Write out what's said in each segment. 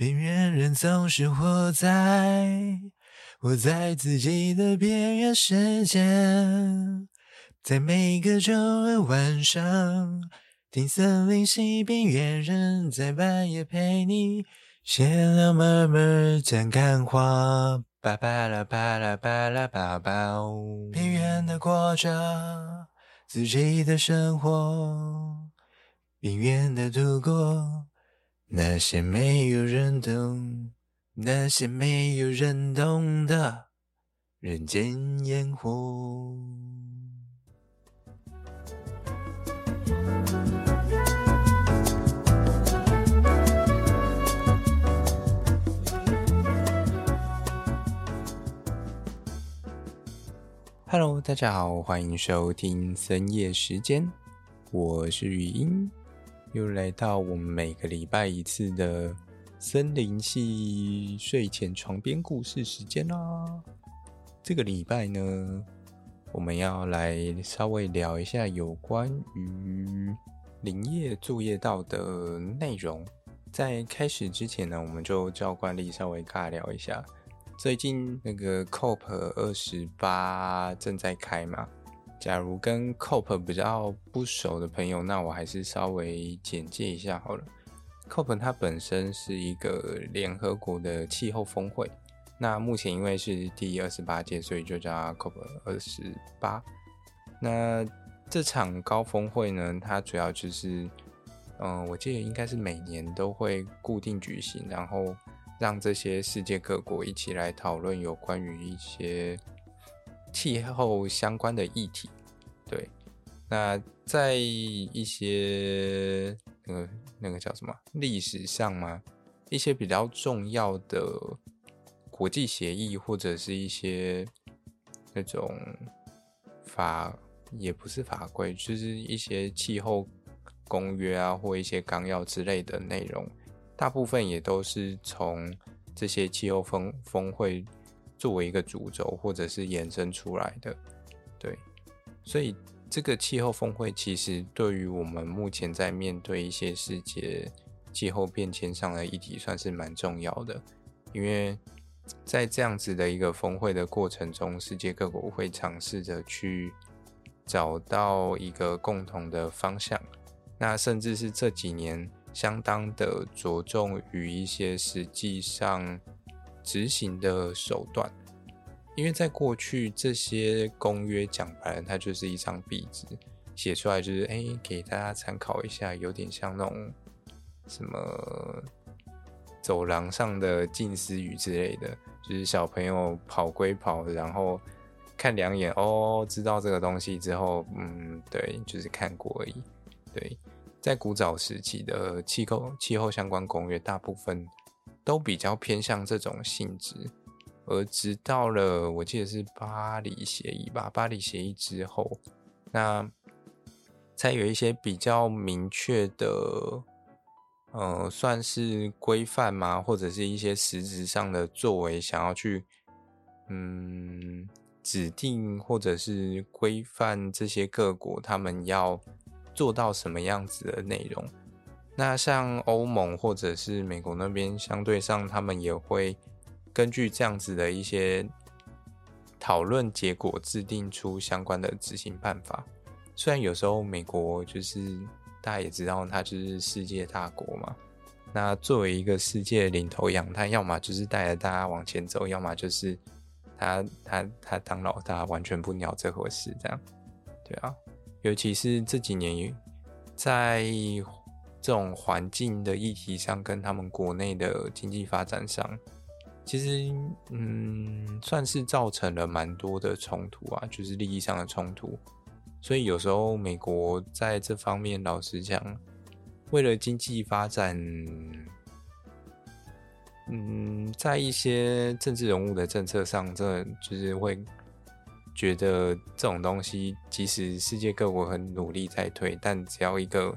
边缘人总是活在活在自己的边缘世界，在每个周二晚上，听森林系边缘人在半夜陪你闲聊慢慢讲干话，巴巴拉巴拉巴拉巴巴，边缘的过着自己的生活，边缘的度过。那些没有人懂，那些没有人懂的人间烟火。Hello，大家好，欢迎收听深夜时间，我是语音。又来到我们每个礼拜一次的森林系睡前床边故事时间啦。这个礼拜呢，我们要来稍微聊一下有关于林业作业道的内容。在开始之前呢，我们就照惯例稍微尬聊一下。最近那个 COP 二十八正在开嘛。假如跟 COP 比较不熟的朋友，那我还是稍微简介一下好了。COP 它本身是一个联合国的气候峰会，那目前因为是第二十八届，所以就叫 COP 二十八。那这场高峰会呢，它主要就是，嗯、我记得应该是每年都会固定举行，然后让这些世界各国一起来讨论有关于一些。气候相关的议题，对，那在一些那个那个叫什么历史上吗？一些比较重要的国际协议或者是一些那种法，也不是法规，就是一些气候公约啊，或一些纲要之类的内容，大部分也都是从这些气候峰峰会。作为一个主轴，或者是延伸出来的，对，所以这个气候峰会其实对于我们目前在面对一些世界气候变迁上的议题，算是蛮重要的。因为在这样子的一个峰会的过程中，世界各国会尝试着去找到一个共同的方向，那甚至是这几年相当的着重于一些实际上。执行的手段，因为在过去这些公约讲白了，它就是一张壁纸，写出来就是哎、给大家参考一下，有点像那种什么走廊上的近似语之类的，就是小朋友跑归跑，然后看两眼哦，知道这个东西之后，嗯，对，就是看过而已。对，在古早时期的气候气候相关公约，大部分。都比较偏向这种性质，而直到了我记得是巴黎协议吧，巴黎协议之后，那才有一些比较明确的，呃，算是规范嘛，或者是一些实质上的作为，想要去嗯指定或者是规范这些各国他们要做到什么样子的内容。那像欧盟或者是美国那边，相对上他们也会根据这样子的一些讨论结果，制定出相关的执行办法。虽然有时候美国就是大家也知道，它就是世界大国嘛。那作为一个世界领头羊，它要么就是带着大家往前走，要么就是他他他当老大，完全不鸟这回事。这样，对啊，尤其是这几年在。这种环境的议题上，跟他们国内的经济发展上，其实嗯，算是造成了蛮多的冲突啊，就是利益上的冲突。所以有时候美国在这方面，老实讲，为了经济发展，嗯，在一些政治人物的政策上，真的就是会觉得这种东西，即使世界各国很努力在推，但只要一个。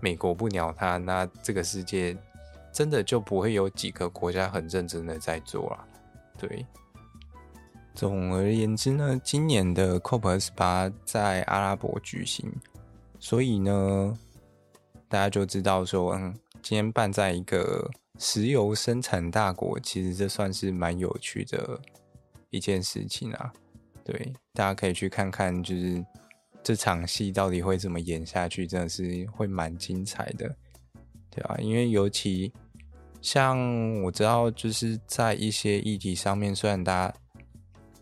美国不鸟他，那这个世界真的就不会有几个国家很认真的在做了。对，总而言之呢，今年的 COP28 在阿拉伯举行，所以呢，大家就知道说，嗯，今天办在一个石油生产大国，其实这算是蛮有趣的一件事情啊。对，大家可以去看看，就是这场戏到底会怎么演下去，真的是会蛮精彩的，对啊，因为尤其像我知道，就是在一些议题上面，虽然大家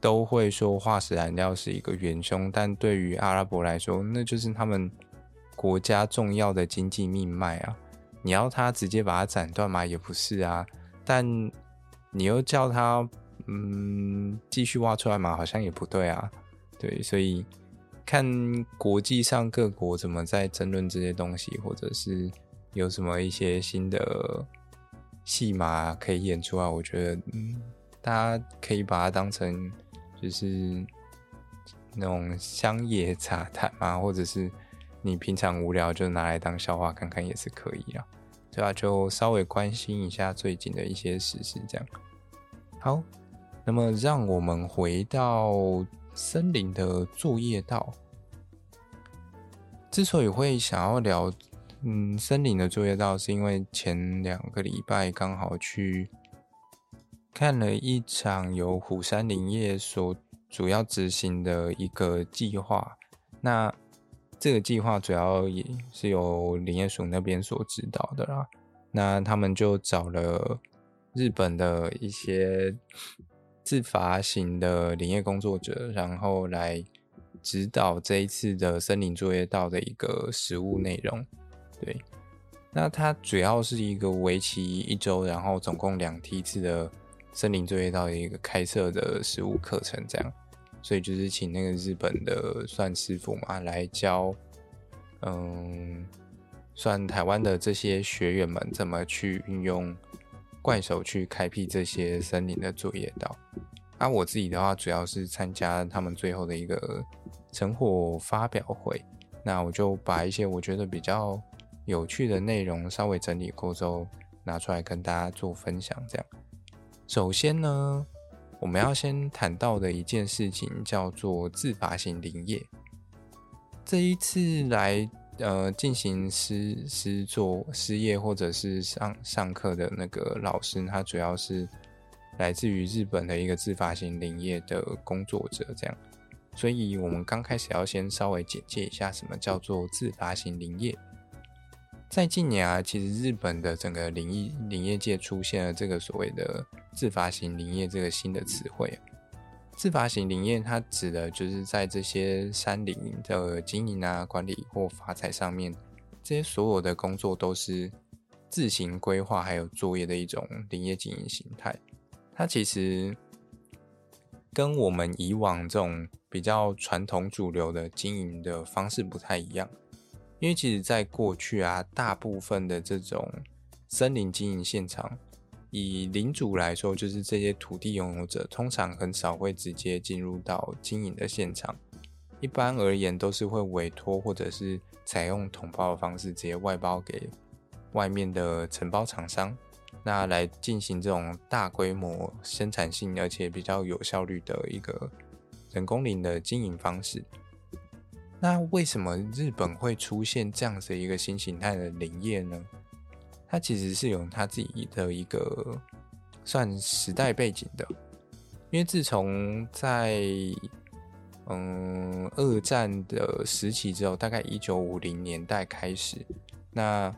都会说化石燃料是一个元凶，但对于阿拉伯来说，那就是他们国家重要的经济命脉啊。你要他直接把它斩断吗？也不是啊。但你又叫他嗯继续挖出来嘛？好像也不对啊。对，所以看国际上各国怎么在争论这些东西，或者是有什么一些新的戏码可以演出来，我觉得嗯，大家可以把它当成就是那种乡野杂谈嘛，或者是你平常无聊就拿来当笑话看看也是可以啊。对啊，就稍微关心一下最近的一些时事，这样。好，那么让我们回到森林的作业道。之所以会想要聊，嗯，森林的作业道，是因为前两个礼拜刚好去看了一场由虎山林业所主要执行的一个计划。那这个计划主要也是由林业署那边所指导的啦。那他们就找了日本的一些自发型的林业工作者，然后来指导这一次的森林作业道的一个实务内容。对，那它主要是一个为期一周，然后总共两梯次的森林作业道的一个开设的实务课程，这样。所以就是请那个日本的算师傅嘛来教，嗯，算台湾的这些学员们怎么去运用怪手去开辟这些森林的作业道。啊，我自己的话主要是参加他们最后的一个成果发表会，那我就把一些我觉得比较有趣的内容稍微整理过之后拿出来跟大家做分享。这样，首先呢。我们要先谈到的一件事情叫做自发型林业。这一次来呃进行师师作师业或者是上上课的那个老师，他主要是来自于日本的一个自发型林业的工作者，这样。所以我们刚开始要先稍微简介一下什么叫做自发型林业。在近年啊，其实日本的整个林业林业界出现了这个所谓的自发型林业这个新的词汇。自发型林业它指的就是在这些山林的经营啊、管理或发财上面，这些所有的工作都是自行规划还有作业的一种林业经营形态。它其实跟我们以往这种比较传统主流的经营的方式不太一样。因为其实，在过去啊，大部分的这种森林经营现场，以领主来说，就是这些土地拥有者，通常很少会直接进入到经营的现场。一般而言，都是会委托或者是采用统包的方式，直接外包给外面的承包厂商，那来进行这种大规模生产性而且比较有效率的一个人工林的经营方式。那为什么日本会出现这样子一个新形态的林业呢？它其实是有它自己的一个算时代背景的，因为自从在嗯二战的时期之后，大概一九五零年代开始，那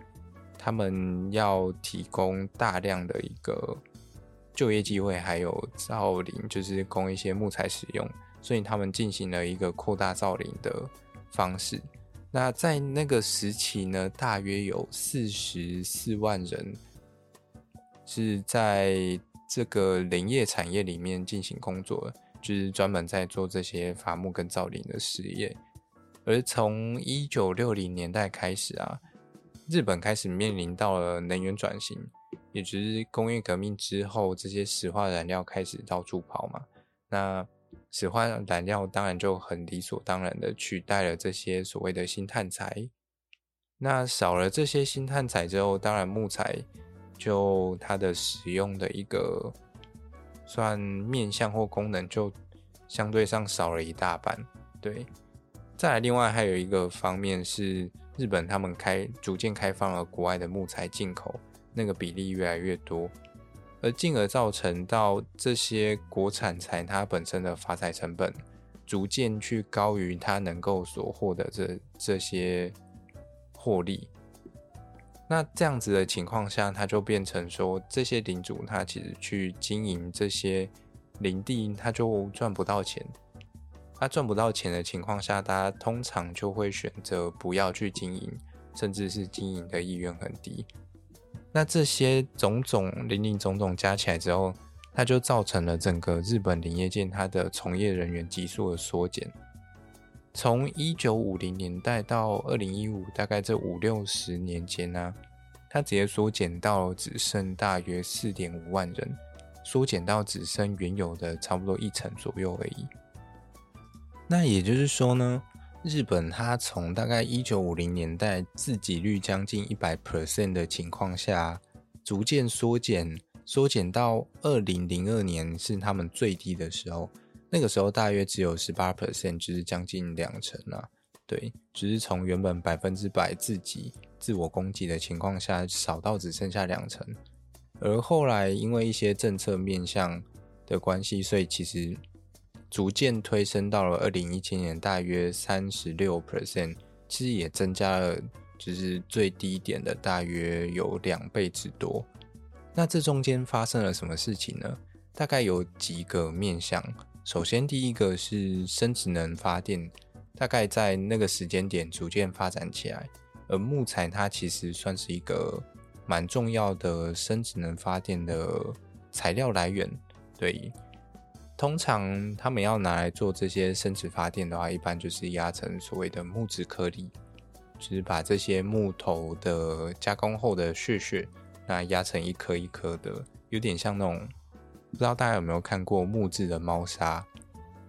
他们要提供大量的一个就业机会，还有造林，就是供一些木材使用，所以他们进行了一个扩大造林的。方式，那在那个时期呢，大约有四十四万人是在这个林业产业里面进行工作，就是专门在做这些伐木跟造林的事业。而从一九六零年代开始啊，日本开始面临到了能源转型，也就是工业革命之后，这些石化燃料开始到处跑嘛，那。使唤燃料当然就很理所当然的取代了这些所谓的新碳材。那少了这些新碳材之后，当然木材就它的使用的一个算面向或功能就相对上少了一大半。对，再来另外还有一个方面是日本他们开逐渐开放了国外的木材进口，那个比例越来越多，而进而造成到这些国产材它本身的发财成本逐渐去高于它能够所获得这这些获利。那这样子的情况下，它就变成说，这些领主他其实去经营这些林地，他就赚不到钱。他赚不到钱的情况下，大家通常就会选择不要去经营，甚至是经营的意愿很低。那这些种种林林总总加起来之后，它就造成了整个日本林业界它的从业人员急速的缩减。从一九五零年代到二零一五，大概这五六十年间呢、它直接缩减到只剩大约四点五万人，缩减到只剩原有的差不多一成左右而已。那也就是说呢，日本它从大概一九五零年代自给率将近一百 percent 的情况下，逐渐缩减，缩减到二零零二年是他们最低的时候。那个时候大约只有十八 percent，就是将近两成啊。对，只是从原本百分之百自己自我供给的情况下，少到只剩下两成。而后来因为一些政策面向的关系，所以其实逐渐推升到了二零一七年大约三十六 percent，其实也增加了，就是最低点的大约有两倍之多。那这中间发生了什么事情呢？大概有几个面向。首先，第一个是生质能发电，大概在那个时间点逐渐发展起来。而木材它其实算是一个蛮重要的生质能发电的材料来源。对，通常他们要拿来做这些生质发电的话，一般就是压成所谓的木质颗粒，就是把这些木头的加工后的屑屑，那压成一颗一颗的，有点像那种。不知道大家有没有看过木质的猫砂，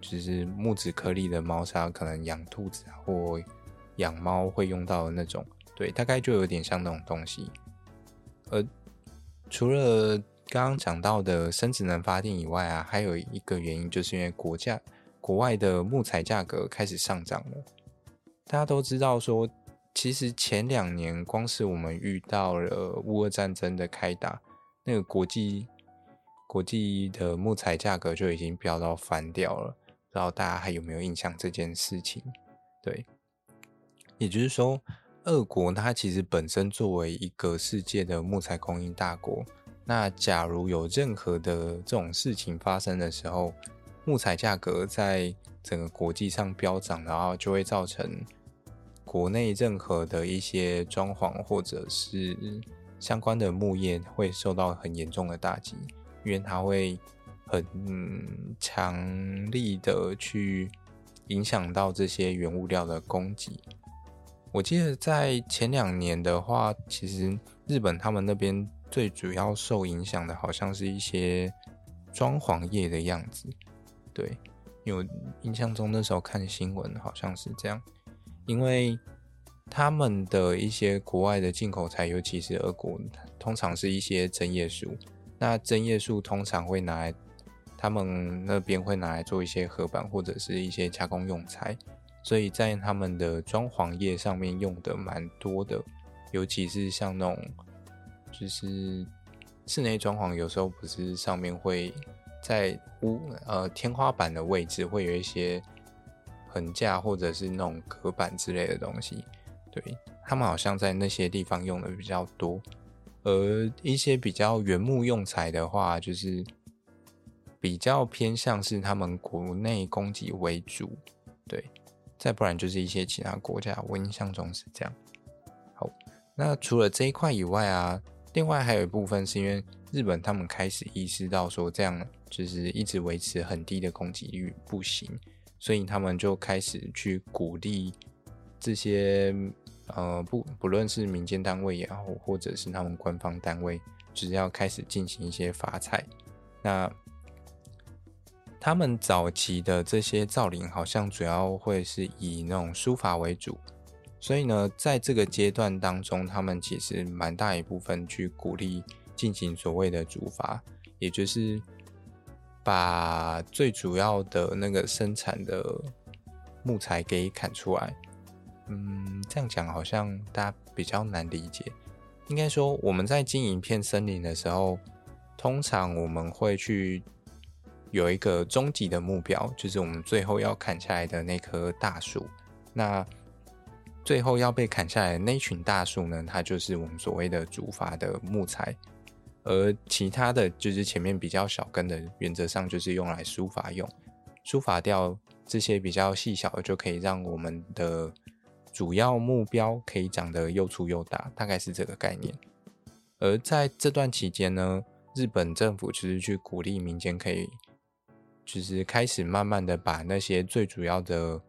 就是木质颗粒的猫砂，可能养兔子或养猫会用到的那种。对，大概就有点像那种东西。而除了刚刚讲到的生质能发电以外啊，还有一个原因，就是因为国家国外的木材价格开始上涨了。大家都知道说，其实前两年光是我们遇到了乌俄战争的开打，那个国际。国际的木材价格就已经飙到翻掉了，不知道大家还有没有印象这件事情？对，也就是说，俄国它其实本身作为一个世界的木材供应大国，那假如有任何的这种事情发生的时候，木材价格在整个国际上飙涨，然后就会造成国内任何的一些装潢或者是相关的木业会受到很严重的打击。因为它会很强力的去影响到这些原物料的供给。我记得在前两年的话，其实日本他们那边最主要受影响的，好像是一些装潢业的样子。对，有印象中那时候看新闻好像是这样，因为他们的一些国外的进口材，尤其是俄国，通常是一些针叶树。那针叶树通常会拿来，他们那边会拿来做一些合板或者是一些加工用材，所以在他们的装潢业上面用的蛮多的，尤其是像那种，就是室内装潢有时候不是上面会在屋呃天花板的位置会有一些横架或者是那种隔板之类的东西，对，他们好像在那些地方用的比较多。而一些比较原木用材的话，就是比较偏向是他们国内供给为主，对，再不然就是一些其他国家，我印象中是这样。好，那除了这一块以外啊，另外还有一部分是因为日本他们开始意识到说这样就是一直维持很低的供给率不行，所以他们就开始去鼓励这些。呃，不，不论是民间单位也好，或者是他们官方单位，就是要开始进行一些伐采。那他们早期的这些造林，好像主要会是以那种书法为主，所以呢，在这个阶段当中，他们其实蛮大一部分去鼓励进行所谓的竹伐，也就是把最主要的那个生产的木材给砍出来。嗯，这样讲好像大家比较难理解。应该说我们在经营一片森林的时候，通常我们会去有一个终极的目标，就是我们最后要砍下来的那棵大树。那最后要被砍下来的那群大树呢，它就是我们所谓的主伐的木材，而其他的就是前面比较小根的，原则上就是用来疏伐用，疏伐掉这些比较细小的，就可以让我们的主要目标可以长得又粗又大，大概是这个概念。而在这段期间呢，日本政府其实去鼓励民间可以，就是开始慢慢的把那些最主要的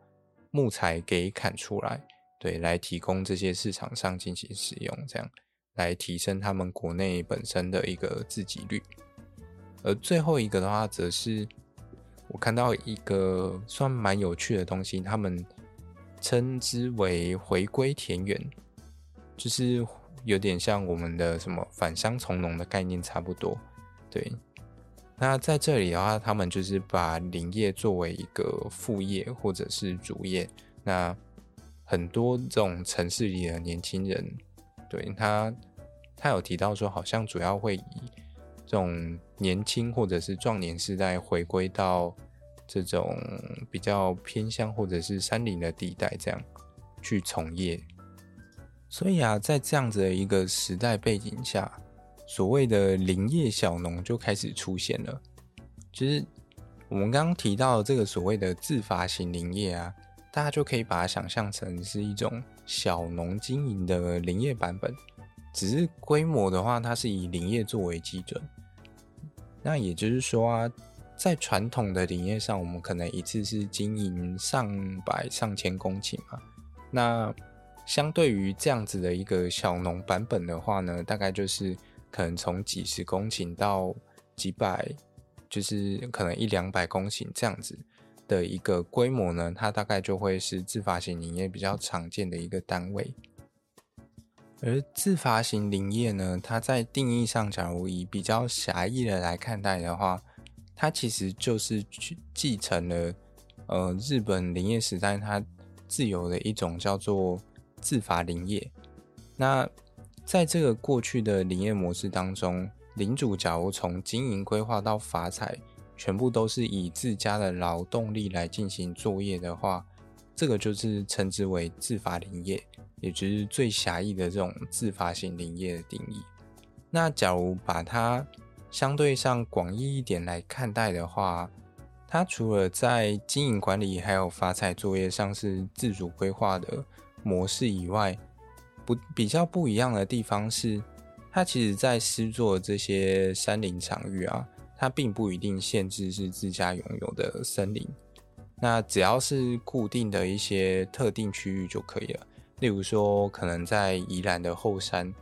木材给砍出来。对，来提供这些市场上进行使用，这样来提升他们国内本身的一个自给率。而最后一个的话，则是我看到一个算蛮有趣的东西，他们称之为“回归田园”，就是有点像我们的什么返乡从农的概念差不多。对，那在这里的话，他们就是把林业作为一个副业或者是主业，那。很多这种城市里的年轻人，对他，他有提到说，好像主要会以这种年轻或者是壮年世代回归到这种比较偏乡或者是山林的地带，这样去从业。所以啊，在这样子的一个时代背景下，所谓的林业小农就开始出现了。其实我们刚刚提到这个所谓的自发型林业啊。大家就可以把它想象成是一种小农经营的林业版本，只是规模的话，它是以林业作为基准。那也就是说啊，在传统的林业上，我们可能一次是经营上百上千公顷嘛。那相对于这样子的一个小农版本的话呢，大概就是可能从几十公顷到几百，就是可能一两百公顷这样子。的一个规模呢，它大概就会是自发型林业比较常见的一个单位。而自发型林业呢，它在定义上，假如以比较狭义的来看待的话，它其实就是去继承了呃日本林业时代它自有的一种叫做自伐林业。那在这个过去的林业模式当中，领主假如从经营规划到伐采，全部都是以自家的劳动力来进行作业的话，这个就是称之为自发林业，也就是最狭义的这种自发型林业的定义。那假如把它相对上广义一点来看待的话，它除了在经营管理还有伐采作业上是自主规划的模式以外，不比较不一样的地方是，它其实在施作这些山林场域啊。它并不一定限制是自家拥有的森林，那只要是固定的一些特定区域就可以了。例如说，可能在宜兰的后山，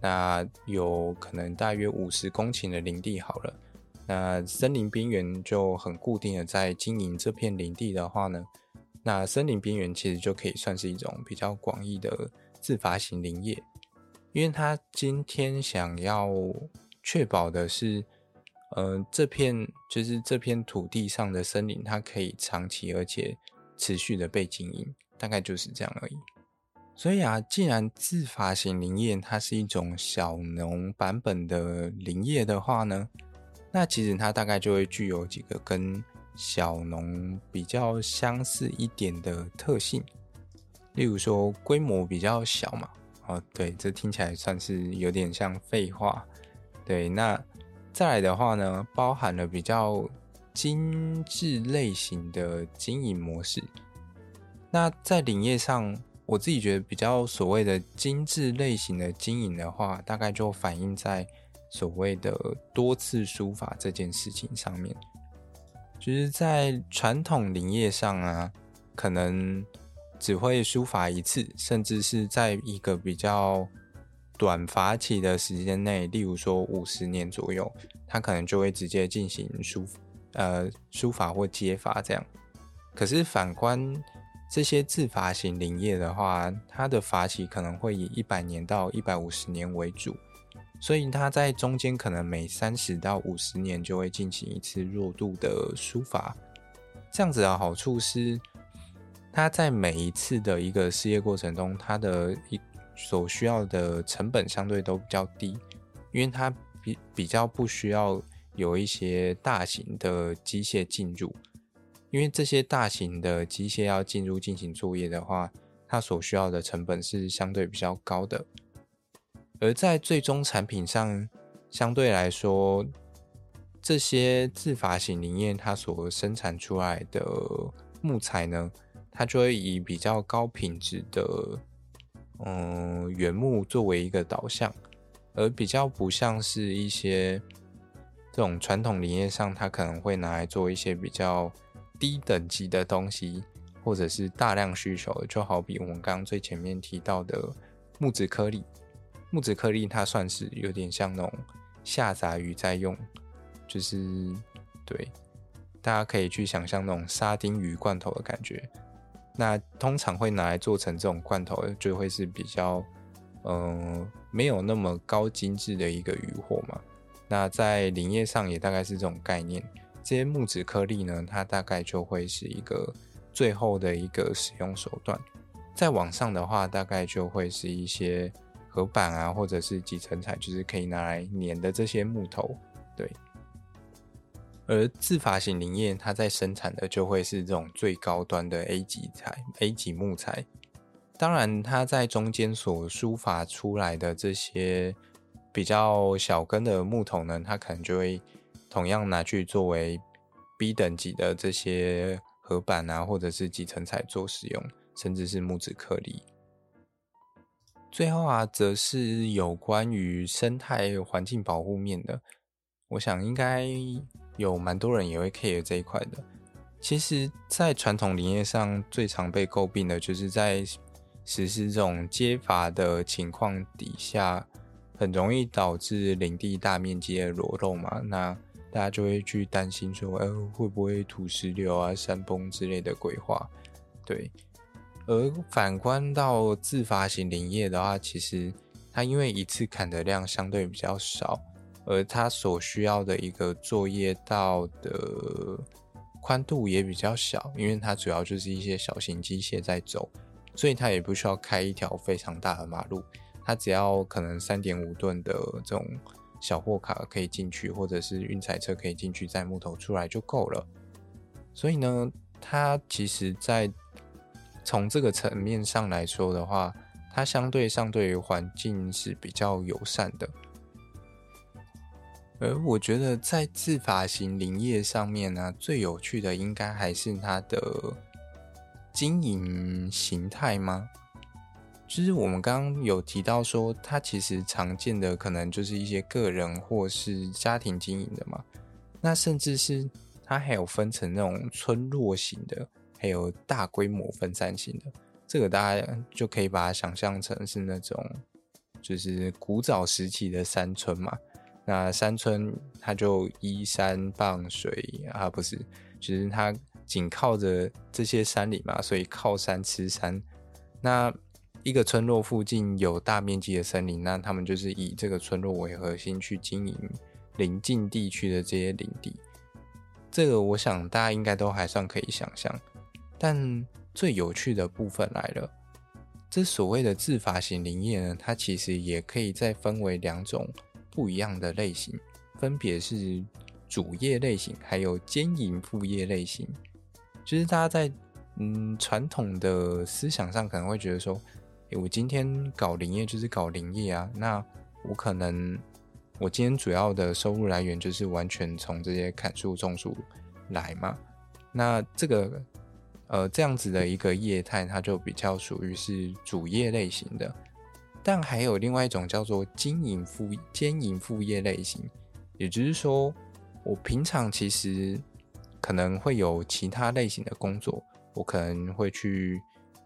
那有可能大约五十公顷的林地好了。那森林边缘就很固定的在经营这片林地的话呢，那森林边缘其实就可以算是一种比较广义的自发型林业，因为它今天想要确保的是。呃，这片就是这片土地上的森林，它可以长期而且持续的被经营，大概就是这样而已。所以啊，既然自发型林业它是一种小农版本的林业的话呢，那其实它大概就会具有几个跟小农比较相似一点的特性，例如说规模比较小嘛。哦，对，这听起来算是有点像废话。对，那。再来的话呢，包含了比较精致类型的经营模式。那在林业上，我自己觉得比较所谓的精致类型的经营的话，大概就反映在所谓的多次书法这件事情上面。就是在传统林业上啊，可能只会书法一次，甚至是在一个比较。短伐期的时间内，例如说五十年左右，它可能就会直接进行疏呃疏伐或接伐这样。可是反观这些自伐型林业的话，它的伐期可能会以一百年到一百五十年为主，所以它在中间可能每三十到五十年就会进行一次弱度的疏伐。这样子的好处是，它在每一次的一个事业过程中，它的一所需要的成本相对都比较低，因为它比比较不需要有一些大型的机械进入，因为这些大型的机械要进入进行作业的话，它所需要的成本是相对比较高的，而在最终产品上，相对来说，这些自发型林业它所生产出来的木材呢，它就会以比较高品质的，嗯，原木作为一个导向，而比较不像是一些这种传统林业上，它可能会拿来做一些比较低等级的东西，或者是大量需求，就好比我们刚刚最前面提到的木质颗粒，木质颗粒它算是有点像那种下杂鱼在用，就是对，大家可以去想象那种沙丁鱼罐头的感觉。那通常会拿来做成这种罐头，就会是比较，嗯、呃，没有那么高精致的一个渔获嘛。那在林业上也大概是这种概念。这些木质颗粒呢，它大概就会是一个最后的一个使用手段。再往上的话，大概就会是一些合板啊，或者是集成材，就是可以拿来粘的这些木头，对。而自伐型林业，它在生产的就会是这种最高端的 A 级材、A 级木材。当然，它在中间所抒发出来的这些比较小根的木头呢，它可能就会同样拿去作为 B 等级的这些合板啊，或者是集成材做使用，甚至是木质颗粒。最后啊，则是有关于生态环境保护面的，我想应该。有蛮多人也会 care 这一块的。其实，在传统林业上，最常被诟病的就是在实施这种皆伐的情况底下，很容易导致林地大面积的裸露嘛。那大家就会去担心说，呃，会不会土石流啊、山崩之类的鬼话？对。而反观到自伐型林业的话，其实它因为一次砍的量相对比较少。而它所需要的一个作业道的宽度也比较小，因为它主要就是一些小型机械在走，所以它也不需要开一条非常大的马路，它只要可能三点五吨的这种小货卡可以进去，或者是运载车可以进去载木头出来就够了。所以呢，它其实在从这个层面上来说的话，它相对上对于环境是比较友善的。而我觉得在自伐型林业上面呢、最有趣的应该还是它的经营形态吗？就是我们刚刚有提到说，它其实常见的可能就是一些个人或是家庭经营的嘛。那甚至是它还有分成那种村落型的，还有大规模分散型的。这个大家就可以把它想象成是那种，就是古早时期的山村嘛。那山村它就依山傍水啊，不是，就是它紧靠着这些山里嘛，所以靠山吃山。那一个村落附近有大面积的森林，那他们就是以这个村落为核心去经营邻近地区的这些林地。这个我想大家应该都还算可以想象。但最有趣的部分来了，这所谓的自发型林业呢，它其实也可以再分为两种。不一样的类型，分别是主业类型，还有兼营副业类型。就是大家在嗯传统的思想上可能会觉得说，诶、欸，我今天搞林业就是搞林业啊，那我可能我今天主要的收入来源就是完全从这些砍树种树来嘛。那这个呃这样子的一个业态，它就比较属于是主业类型的。但还有另外一种叫做经营副兼营副业类型，也就是说，我平常其实可能会有其他类型的工作，我可能会去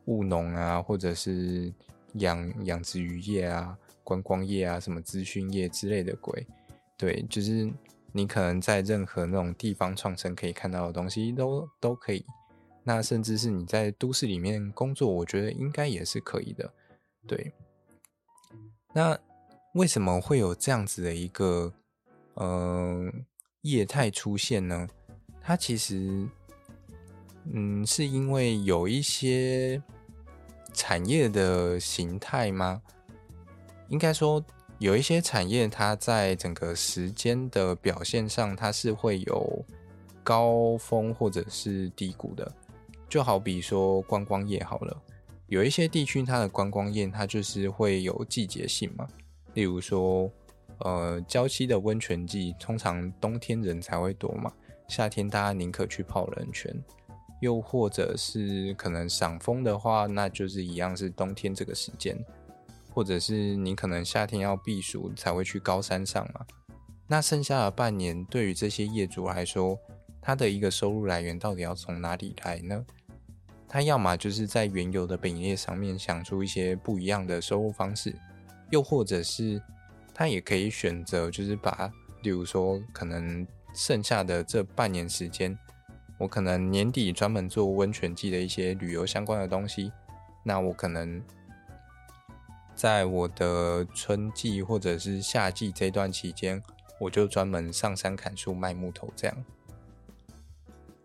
务农啊，或者是养养殖渔业啊、观光业啊、什么资讯业之类的鬼。对，就是你可能在任何那种地方创生可以看到的东西都都可以。那甚至是你在都市里面工作，我觉得应该也是可以的。对。那为什么会有这样子的一个呃业态出现呢？它其实嗯是因为有一些产业的形态吗？应该说有一些产业，它在整个时间的表现上，它是会有高峰或者是低谷的。就好比说观光业好了，有一些地区它的观光业它就是会有季节性嘛，例如说，呃，郊区的温泉季通常冬天人才会多嘛，夏天大家宁可去泡冷泉，又或者是可能赏枫的话，那就是一样是冬天这个时间，或者是你可能夏天要避暑才会去高山上嘛，那剩下的半年对于这些业主来说，他的一个收入来源到底要从哪里来呢？他要么就是在原有的本业上面想出一些不一样的收入方式，又或者是他也可以选择，就是把，例如说可能剩下的这半年时间，我可能年底专门做温泉季的一些旅游相关的东西，那我可能在我的春季或者是夏季这段期间，我就专门上山砍树卖木头这样。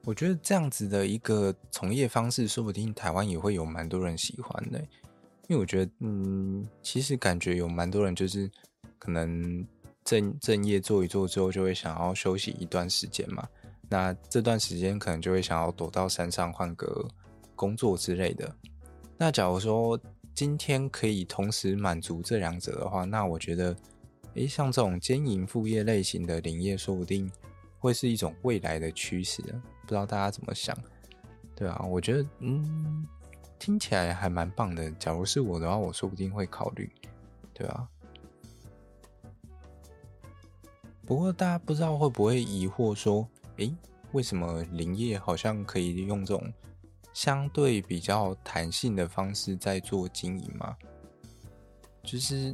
我觉得这样子的一个从业方式，说不定台湾也会有蛮多人喜欢的。因为我觉得，嗯，其实感觉有蛮多人就是可能正正业做一做之后，就会想要休息一段时间嘛。那这段时间可能就会想要躲到山上换个工作之类的。那假如说今天可以同时满足这两者的话，那我觉得，诶，像这种兼营副业类型的林业，说不定会是一种未来的趋势。不知道大家怎么想，对啊，我觉得嗯，听起来还蛮棒的。假如是我的话，我说不定会考虑，对啊。不过大家不知道会不会疑惑说，诶，为什么林业好像可以用这种相对比较弹性的方式在做经营吗？就是，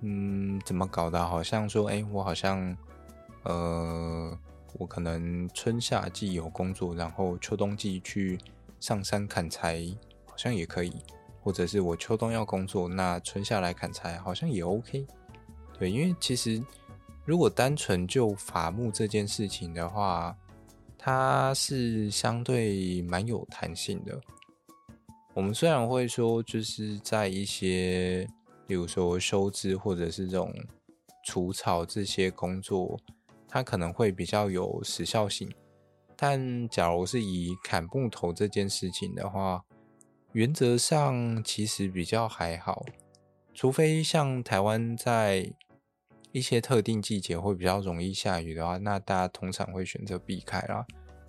嗯，怎么搞的？好像说，诶，我好像，呃。我可能春夏季有工作，然后秋冬季去上山砍柴，好像也可以；或者是我秋冬要工作，那春夏来砍柴，好像也 OK。对，因为其实如果单纯就伐木这件事情的话，它是相对蛮有弹性的。我们虽然会说，就是在一些，比如说收枝或者是这种除草这些工作。它可能会比较有时效性，但假如是以砍木头这件事情的话，原则上其实比较还好，除非像台湾在一些特定季节会比较容易下雨的话，那大家通常会选择避开啦。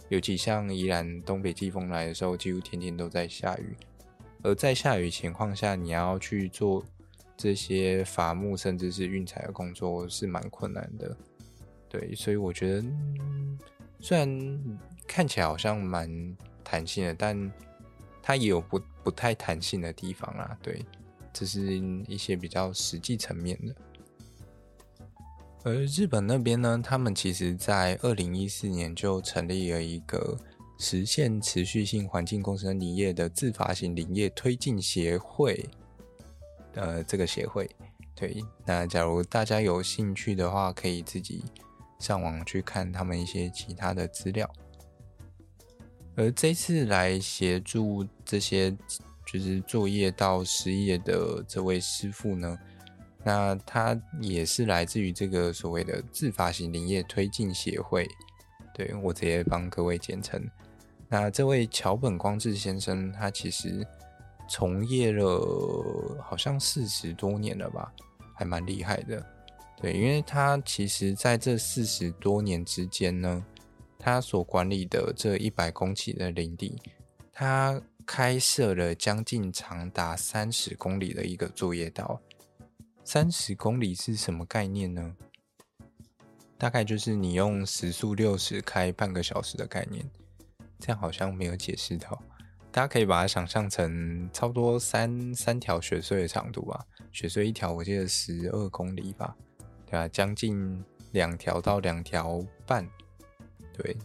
尤其像宜兰东北季风来的时候，几乎天天都在下雨，而在下雨情况下，你要去做这些伐木甚至是运柴的工作是蛮困难的。对，所以我觉得，虽然看起来好像蛮弹性的，但它也有不不太弹性的地方啊。对，这是一些比较实际层面的。而日本那边呢，他们其实在二零一四年就成立了一个实现持续性环境共生林业的自发型林业推进协会。呃，这个协会，对，那假如大家有兴趣的话，可以自己。上网去看他们一些其他的资料，而这次来协助这些就是作业到失业的这位师傅呢，那他也是来自于这个所谓的自发型林业推进协会，对，我直接帮各位简称。那这位桥本光治先生，他其实从业了好像四十多年了吧，还蛮厉害的。对，因为他其实在这四十多年之间呢，他所管理的这一百公顷的林地，他开设了将近长达三十公里的一个作业道。三十公里是什么概念呢？大概就是你用时速六十开半个小时的概念。这样好像没有解释到，大家可以把它想象成差不多三三条雪隧的长度吧。雪隧一条我记得十二公里吧。啊，将近两条到两条半，对，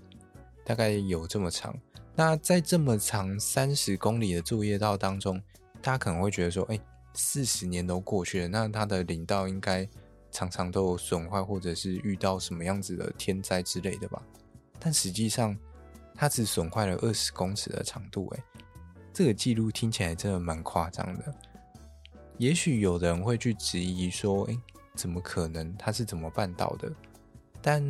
大概有这么长。那在这么长三十公里的作业道当中，大家可能会觉得说，哎，四十年都过去了，那它的林道应该常常都有损坏，或者是遇到什么样子的天灾之类的吧？但实际上，它只损坏了二十公尺的长度，哎，这个记录听起来真的蛮夸张的。也许有人会去质疑说：“诶，怎么可能？他是怎么办到的？”但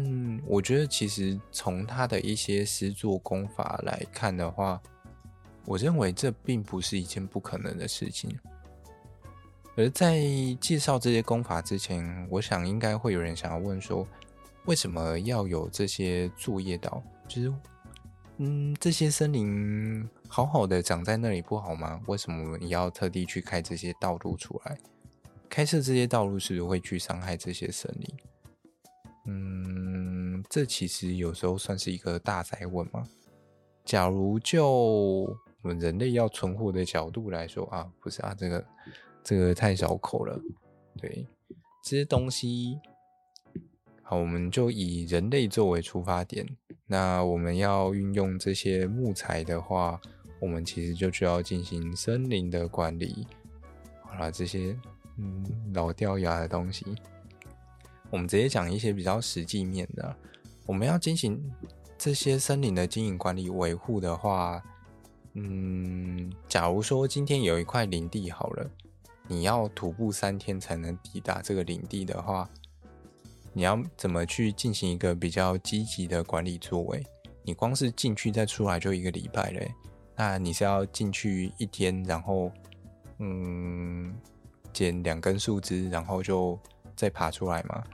我觉得，其实从他的一些施作功法来看的话，我认为这并不是一件不可能的事情。而在介绍这些功法之前，我想应该会有人想要问说：为什么要有这些作业岛？就是，嗯，这些森林好好的长在那里不好吗？为什么你要特地去开这些道路出来？开设这些道路是不是会去伤害这些森林？嗯，这其实有时候算是一个大哉问嘛。假如就我们人类要存活的角度来说啊，不是啊，这个这个太小口了。对，这些东西，好，我们就以人类作为出发点。那我们要运用这些木材的话，我们其实就需要进行森林的管理。好了，这些嗯老掉牙的东西。我们直接讲一些比较实际面的。我们要进行这些森林的经营管理维护的话，嗯，假如说今天有一块林地好了，你要徒步三天才能抵达这个林地的话，你要怎么去进行一个比较积极的管理作为？你光是进去再出来就一个礼拜嘞，那你是要进去一天，然后嗯，捡两根树枝，然后就再爬出来嘛？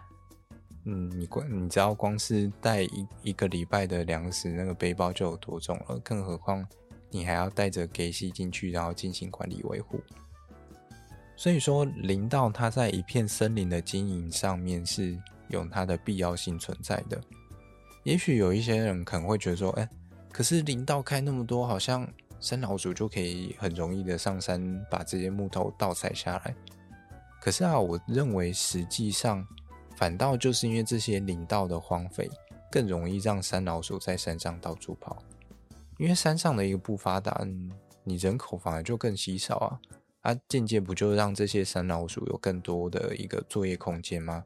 嗯，你光你知道光是带一一个礼拜的粮食，那个背包就有多重了，更何况你还要带着给息进去，然后进行管理维护。所以说，林道它在一片森林的经营上面是有它的必要性存在的。也许有一些人可能会觉得说，哎、可是林道开那么多，好像山老鼠就可以很容易的上山把这些木头盗采下来。可是啊，我认为实际上。反倒就是因为这些林道的荒废，更容易让山老鼠在山上到处跑。因为山上的一个不发达，你人口反而就更稀少啊！啊，间接不就让这些山老鼠有更多的一个作业空间吗？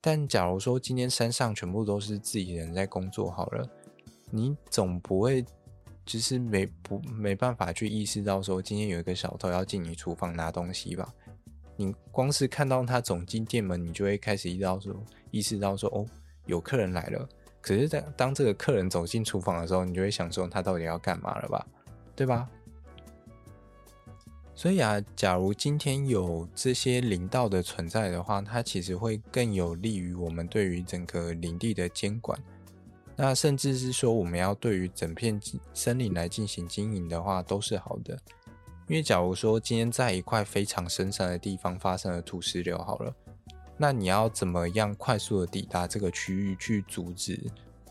但假如说今天山上全部都是自己人在工作好了，你总不会就是没不没办法去意识到说今天有一个小偷要进你厨房拿东西吧？你光是看到他走进店门，你就会开始意识到说，意识到说，哦，有客人来了。可是，当当这个客人走进厨房的时候，你就会想说，他到底要干嘛了吧？对吧？所以啊，假如今天有这些林道的存在的话，它其实会更有利于我们对于整个林地的监管。那甚至是说，我们要对于整片森林来进行经营的话，都是好的。因为假如说今天在一块非常深山的地方发生了土石流，好了，那你要怎么样快速的抵达这个区域去阻止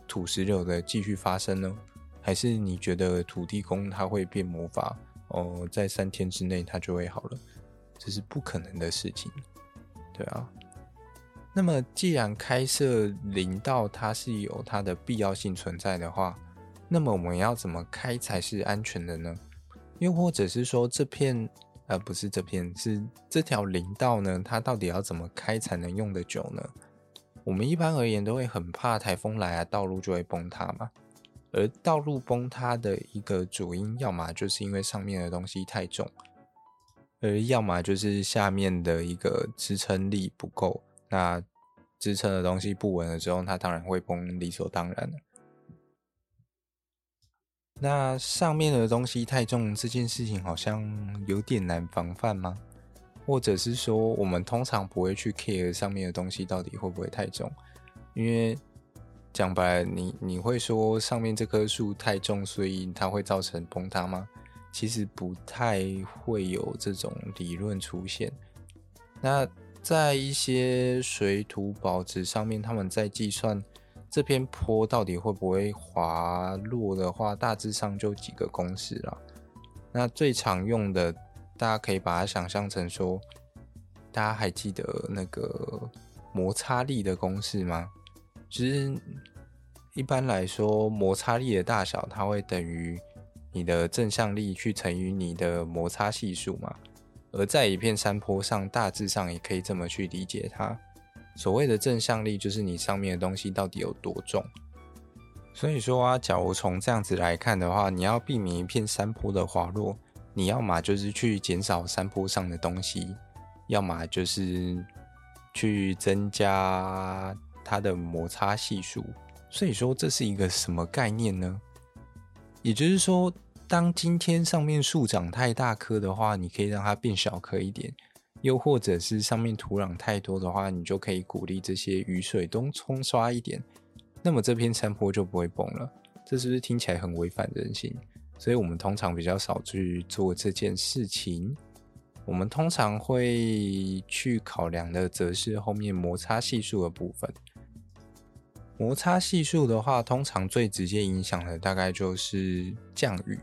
土石流的继续发生呢？还是你觉得土地公他会变魔法哦，在三天之内他就会好了？这是不可能的事情，对啊。那么既然开设林道它是有它的必要性存在的话，那么我们要怎么开才是安全的呢？又或者是说，这片呃不是这片，是这条林道呢？它到底要怎么开才能用得久呢？我们一般而言都会很怕台风来啊，道路就会崩塌嘛。而道路崩塌的一个主因，要么就是因为上面的东西太重，而要么就是下面的一个支撑力不够。那支撑的东西不稳了之后，它当然会崩，理所当然的。那上面的东西太重，这件事情好像有点难防范吗？或者是说，我们通常不会去 care 上面的东西到底会不会太重？因为讲白了，你你会说上面这棵树太重，所以它会造成崩塌吗？其实不太会有这种理论出现。那在一些水土保持上面，他们在计算。这篇坡到底会不会滑落的话，大致上就几个公式了。那最常用的，大家可以把它想象成说，大家还记得那个摩擦力的公式吗？其实一般来说，摩擦力的大小它会等于你的正向力去乘以你的摩擦系数嘛。而在一片山坡上，大致上也可以这么去理解它。所谓的正向力就是你上面的东西到底有多重。所以说啊，假如从这样子来看的话，你要避免一片山坡的滑落，你要么就是去减少山坡上的东西，要么就是去增加它的摩擦系数。所以说，这是一个什么概念呢？也就是说，当今天上面树长太大棵的话，你可以让它变小棵一点；又或者是上面土壤太多的话，你就可以鼓励这些雨水都冲刷一点。那么这片山坡就不会崩了。这是不是听起来很违反人性？所以我们通常比较少去做这件事情。我们通常会去考量的，则是后面摩擦系数的部分。摩擦系数的话，通常最直接影响的大概就是降雨，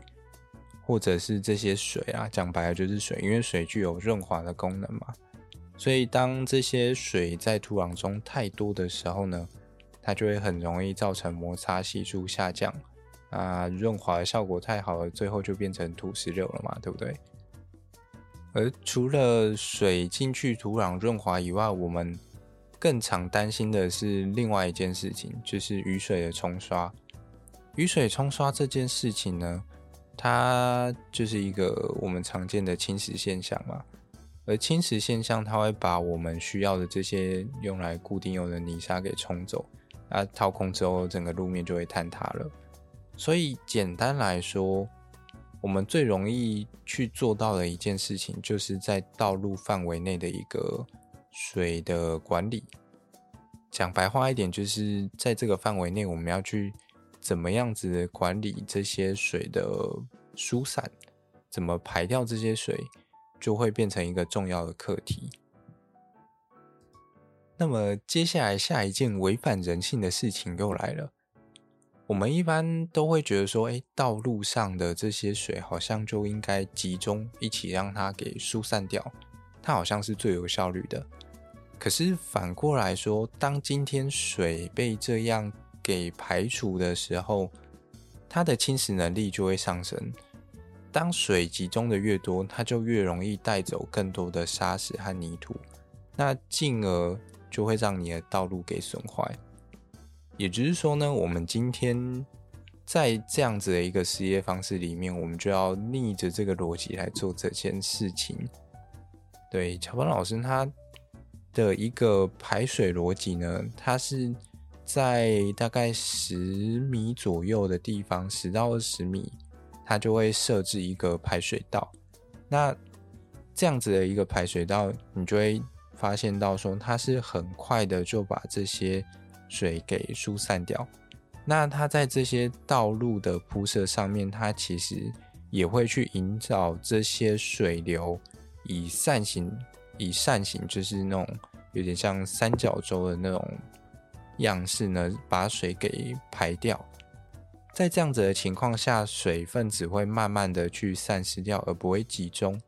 或者是这些水啊，讲白了就是水，因为水具有润滑的功能嘛。所以当这些水在土壤中太多的时候呢，它就会很容易造成摩擦系数下降，啊，润滑的效果太好了，最后就变成土石流了嘛，对不对？而除了水进去土壤润滑以外，我们更常担心的是另外一件事情，就是雨水的冲刷。雨水冲刷这件事情呢，它就是一个我们常见的侵蚀现象嘛。而侵蚀现象，它会把我们需要的这些用来固定用的泥沙给冲走。啊，掏空之后，整个路面就会坍塌了。所以简单来说，我们最容易去做到的一件事情，就是在道路范围内的一个水的管理。讲白话一点，就是在这个范围内，我们要去怎么样子管理这些水的疏散，怎么排掉这些水，就会变成一个重要的课题。那么接下来下一件违反人性的事情又来了。我们一般都会觉得说，哎，道路上的这些水好像就应该集中一起让它给疏散掉，它好像是最有效率的。可是反过来说，当今天水被这样给排除的时候，它的侵蚀能力就会上升。当水集中的越多，它就越容易带走更多的沙石和泥土，那进而。就会让你的道路给损坏，也就是说呢，我们今天在这样子的一个实验方式里面，我们就要逆着这个逻辑来做这件事情。对，乔邦老师他的一个排水逻辑呢，他是在大概十米左右的地方，十到二十米，它就会设置一个排水道。那这样子的一个排水道，你就会。发现到说它是很快的就把这些水给疏散掉，那它在这些道路的铺设上面，它其实也会去引导这些水流以扇形，以扇形就是那种有点像三角洲的那种样式呢，把水给排掉。在这样子的情况下，水分只会慢慢的去散失掉，而不会集中。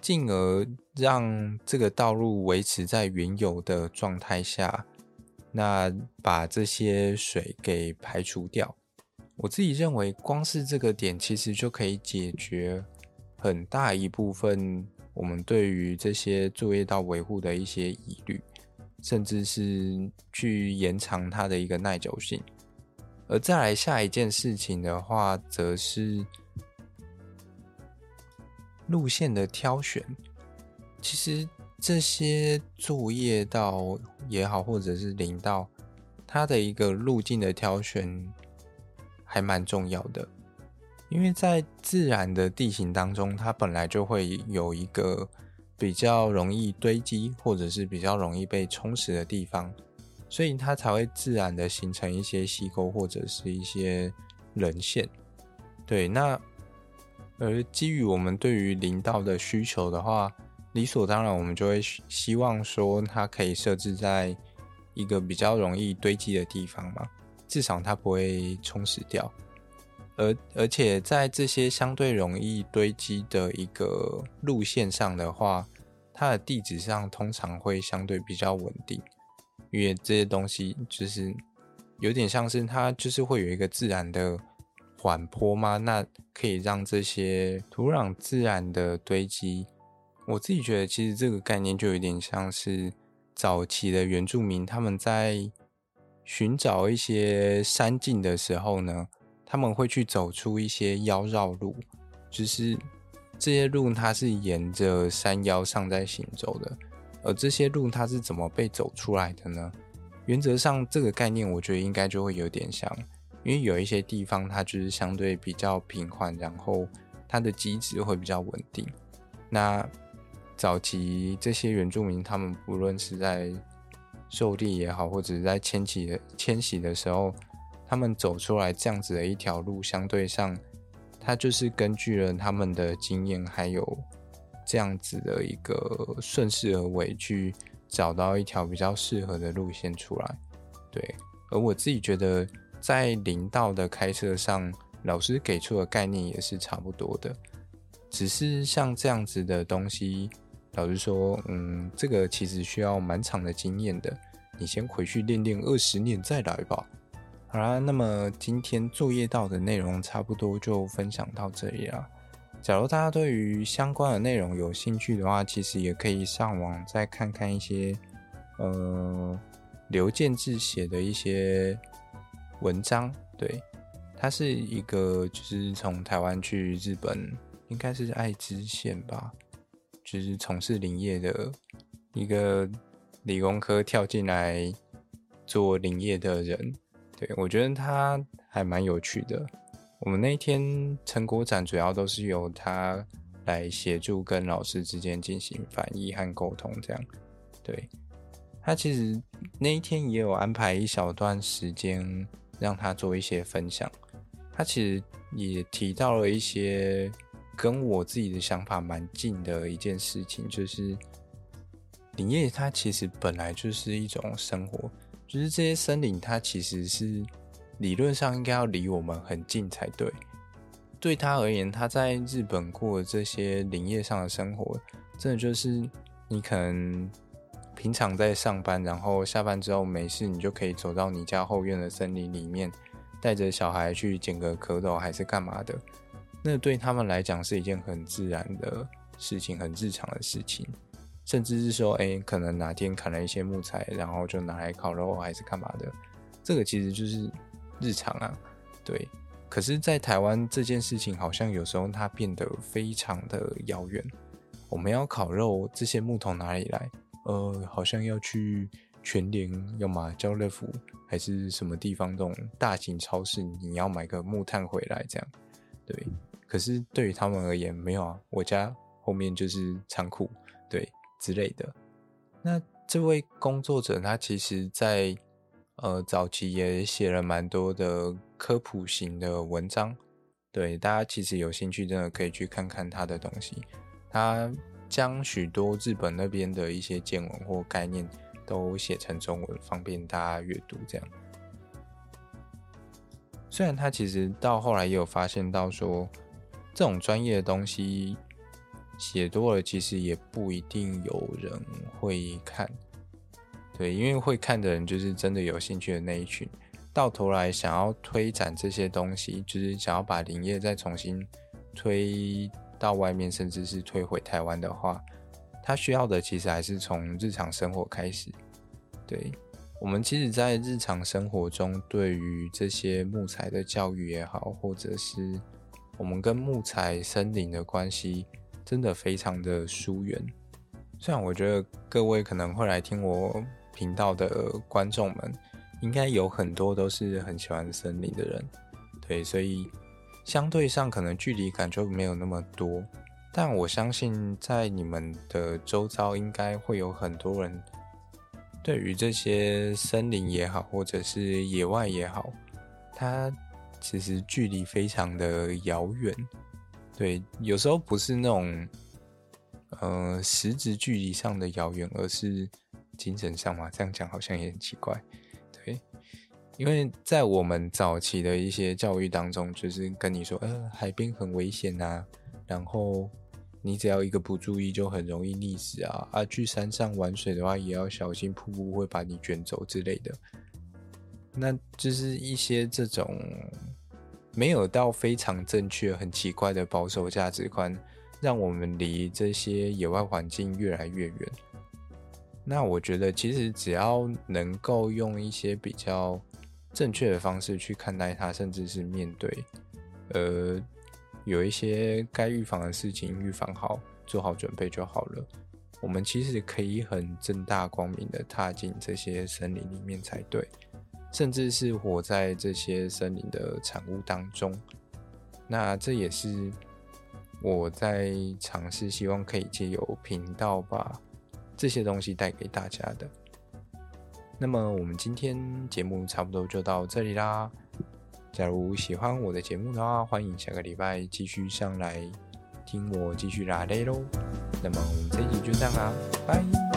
进而让这个道路维持在原有的状态下，那把这些水给排除掉。我自己认为，光是这个点其实就可以解决很大一部分我们对于这些作业道维护的一些疑虑，甚至是去延长它的一个耐久性。而再来下一件事情的话，则是。路线的挑选，其实这些作业道也好，或者是林道，它的一个路径的挑选还蛮重要的，因为在自然的地形当中，它本来就会有一个比较容易堆积，或者是比较容易被充实的地方，所以它才会自然的形成一些溪沟或者是一些棱线。对，那。而基于我们对于林道的需求的话，理所当然，我们就会希望说它可以设置在一个比较容易堆积的地方嘛，至少它不会充实掉。而而且在这些相对容易堆积的一个路线上的话，它的地质上通常会相对比较稳定，因为这些东西就是有点像是它就是会有一个自然的。缓坡吗？那可以让这些土壤自然的堆积。我自己觉得，其实这个概念就有点像是早期的原住民，他们在寻找一些山径的时候呢，他们会去走出一些腰绕路，就是这些路它是沿着山腰上在行走的。而这些路它是怎么被走出来的呢？原则上，这个概念我觉得应该就会有点像，因为有一些地方它就是相对比较平缓，然后它的机制会比较稳定。那早期这些原住民，他们不论是在狩猎也好，或者是在迁徙的迁徙的时候，他们走出来这样子的一条路，相对上，他就是根据了他们的经验，还有这样子的一个顺势而为去。找到一条比较适合的路线出来，对。而我自己觉得，在林道的开设上，老师给出的概念也是差不多的。只是像这样子的东西，老师说，嗯，这个其实需要蛮长的经验的。你先回去练练二十年再来吧。好啦，那么今天作业到的内容差不多就分享到这里了。假如大家对于相关的内容有兴趣的话，其实也可以上网再看看一些，呃，刘建志写的一些文章。对，他是一个就是从台湾去日本，应该是爱知县吧，就是从事林业的一个理工科跳进来做林业的人。对，我觉得他还蛮有趣的。我们那天成果展主要都是由他来协助跟老师之间进行翻译和沟通，这样。对，他其实那一天也有安排一小段时间让他做一些分享。他其实也提到了一些跟我自己的想法蛮近的一件事情，就是林业它其实本来就是一种生活，就是这些森林它其实是。理论上应该要离我们很近才对。对他而言，他在日本过这些林业上的生活，真的就是你可能平常在上班，然后下班之后没事，你就可以走到你家后院的森林里面，带着小孩去捡个蝌蚪还是干嘛的。那对他们来讲是一件很自然的事情，很日常的事情。甚至是说，哎，可能哪天砍了一些木材，然后就拿来烤肉还是干嘛的。这个其实就是。日常啊，对，可是，在台湾这件事情好像有时候它变得非常的遥远。我们要烤肉，这些木头哪里来？呃，好像要去全联，要么家乐福，还是什么地方这种大型超市，你要买个木炭回来这样。对，可是对于他们而言，没有啊，我家后面就是仓库，之类的。那这位工作者，他其实，在呃，早期也写了蛮多的科普型的文章，对，大家其实有兴趣，真的可以去看看他的东西。他将许多日本那边的一些见闻或概念都写成中文，方便大家阅读。这样，虽然他其实到后来也有发现到说，这种专业的东西写多了，其实也不一定有人会看。对，因为会看的人就是真的有兴趣的那一群，到头来想要推展这些东西，就是想要把林业再重新推到外面，甚至是推回台湾的话，他需要的其实还是从日常生活开始。对，我们其实，在日常生活中，对于这些木材的教育也好，或者是我们跟木材、森林的关系，真的非常的疏远。虽然我觉得各位可能会来听我。频道的观众们应该有很多都是很喜欢森林的人，对，所以相对上可能距离感就没有那么多。但我相信在你们的周遭应该会有很多人，对于这些森林也好，或者是野外也好，它其实距离非常的遥远。对，有时候不是那种呃实质距离上的遥远，而是。精神上嘛，这样讲好像也很奇怪，对，因为在我们早期的一些教育当中，就是跟你说，呃，海边很危险啊，然后你只要一个不注意，就很容易溺死啊，啊，去山上玩水的话，也要小心瀑布会把你卷走之类的，那就是一些这种没有到非常正确、很奇怪的保守价值观，让我们离这些野外环境越来越远。那我觉得，其实只要能够用一些比较正确的方式去看待它，甚至是面对，呃，有一些该预防的事情预防好，做好准备就好了。我们其实可以很正大光明的踏进这些森林里面才对，甚至是活在这些森林的产物当中。那这也是我在尝试，希望可以借由频道把这些东西带给大家的。那么我们今天节目差不多就到这里啦。假如喜欢我的节目的话，欢迎下个礼拜继续上来听我继续拉雷喽。那么我们这一集就这样啦，拜。